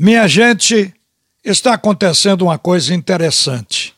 Minha gente, está acontecendo uma coisa interessante.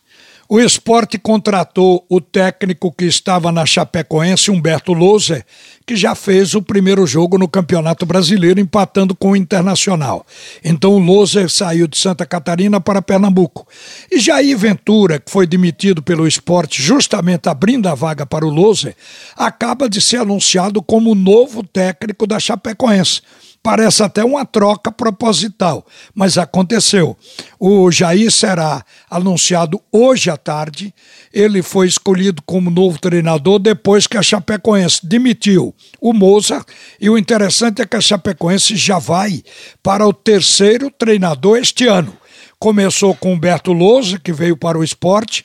O esporte contratou o técnico que estava na Chapecoense, Humberto Loser, que já fez o primeiro jogo no Campeonato Brasileiro, empatando com o Internacional. Então o Loser saiu de Santa Catarina para Pernambuco. E Jair Ventura, que foi demitido pelo esporte justamente abrindo a vaga para o Loser, acaba de ser anunciado como novo técnico da Chapecoense. Parece até uma troca proposital, mas aconteceu. O Jair será anunciado hoje à tarde. Ele foi escolhido como novo treinador depois que a Chapecoense demitiu o Mozart. E o interessante é que a Chapecoense já vai para o terceiro treinador este ano. Começou com Humberto Lousa, que veio para o esporte,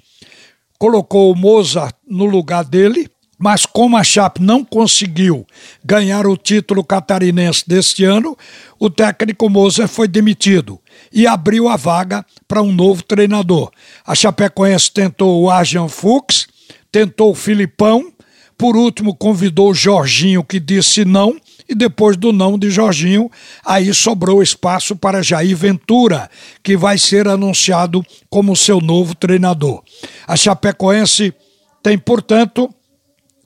colocou o Mozart no lugar dele mas como a Chape não conseguiu ganhar o título catarinense deste ano, o técnico Moser foi demitido e abriu a vaga para um novo treinador. A Chapecoense tentou o Arjan Fuchs, tentou o Filipão, por último convidou o Jorginho, que disse não, e depois do não de Jorginho, aí sobrou espaço para Jair Ventura, que vai ser anunciado como seu novo treinador. A Chapecoense tem, portanto,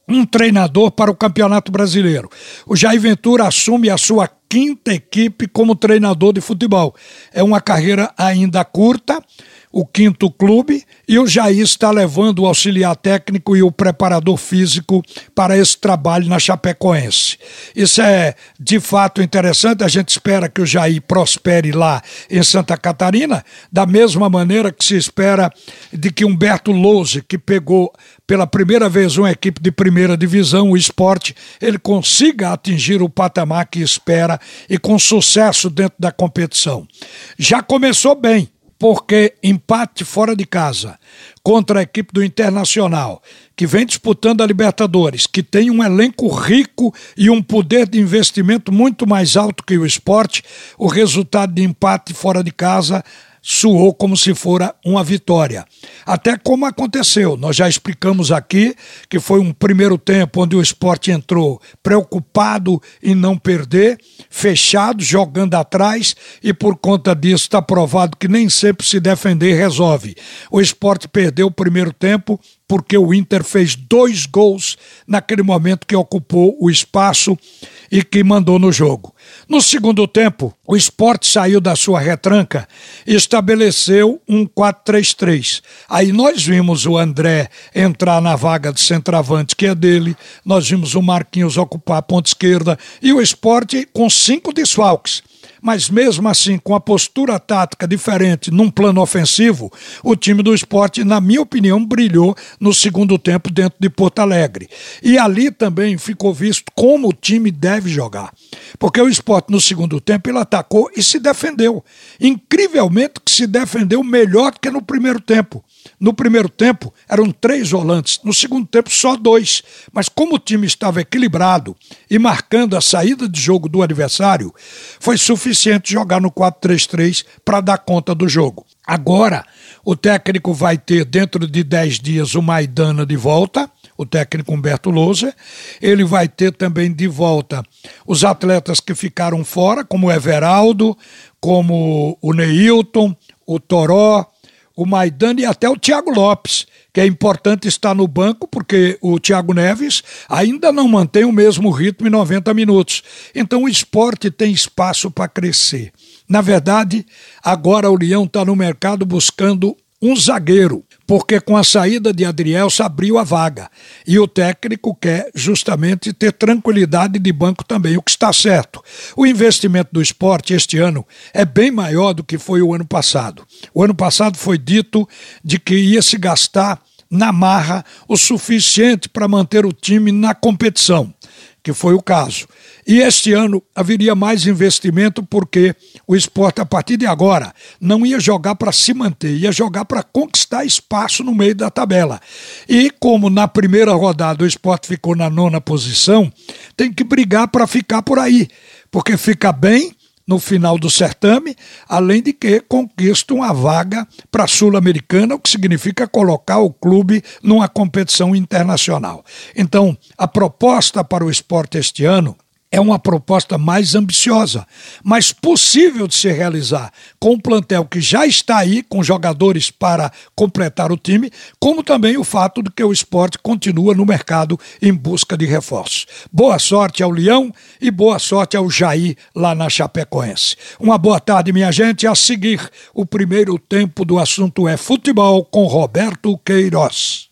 um treinador para o Campeonato Brasileiro. O Jair Ventura assume a sua quinta equipe como treinador de futebol. É uma carreira ainda curta, o quinto clube, e o Jair está levando o auxiliar técnico e o preparador físico para esse trabalho na Chapecoense. Isso é de fato interessante, a gente espera que o Jair prospere lá em Santa Catarina, da mesma maneira que se espera de que Humberto Louze, que pegou pela primeira vez uma equipe de primeira divisão, o esporte, ele consiga atingir o patamar que espera e com sucesso dentro da competição. Já começou bem porque empate fora de casa contra a equipe do Internacional, que vem disputando a Libertadores, que tem um elenco rico e um poder de investimento muito mais alto que o esporte, o resultado de empate fora de casa suou como se fora uma vitória. Até como aconteceu, nós já explicamos aqui que foi um primeiro tempo onde o esporte entrou preocupado em não perder, fechado, jogando atrás, e por conta disso está provado que nem sempre se defender resolve. O esporte perdeu o primeiro tempo porque o Inter fez dois gols naquele momento que ocupou o espaço e que mandou no jogo. No segundo tempo, o esporte saiu da sua retranca e estabeleceu um 4-3-3. Aí nós vimos o André entrar na vaga de centroavante, que é dele, nós vimos o Marquinhos ocupar a ponta esquerda e o esporte com cinco desfalques mas mesmo assim, com a postura tática diferente num plano ofensivo, o time do esporte, na minha opinião, brilhou no segundo tempo dentro de Porto Alegre. E ali também ficou visto como o time deve jogar. Porque o esporte, no segundo tempo, ele atacou e se defendeu. Incrivelmente que se defendeu melhor que no primeiro tempo. No primeiro tempo eram três volantes, no segundo tempo só dois. Mas como o time estava equilibrado e marcando a saída de jogo do adversário, foi suficiente jogar no 4-3-3 para dar conta do jogo. Agora, o técnico vai ter dentro de 10 dias o Maidana de volta, o técnico Humberto Louser. Ele vai ter também de volta os atletas que ficaram fora, como o Everaldo, como o Neilton, o Toró, o Maidana e até o Thiago Lopes, que é importante estar no banco porque o Thiago Neves ainda não mantém o mesmo ritmo em 90 minutos. Então o esporte tem espaço para crescer. Na verdade, agora o Leão está no mercado buscando um zagueiro porque com a saída de Adriel se abriu a vaga. E o técnico quer justamente ter tranquilidade de banco também, o que está certo. O investimento do esporte este ano é bem maior do que foi o ano passado. O ano passado foi dito de que ia se gastar na marra o suficiente para manter o time na competição que foi o caso. E este ano haveria mais investimento porque o esporte, a partir de agora, não ia jogar para se manter, ia jogar para conquistar espaço no meio da tabela. E como na primeira rodada o esporte ficou na nona posição, tem que brigar para ficar por aí, porque fica bem no final do certame, além de que conquistam a vaga para a Sul-Americana, o que significa colocar o clube numa competição internacional. Então, a proposta para o esporte este ano é uma proposta mais ambiciosa, mas possível de se realizar com um plantel que já está aí, com jogadores para completar o time, como também o fato de que o esporte continua no mercado em busca de reforços. Boa sorte ao Leão e boa sorte ao Jair lá na Chapecoense. Uma boa tarde, minha gente. A seguir, o primeiro tempo do assunto é futebol com Roberto Queiroz.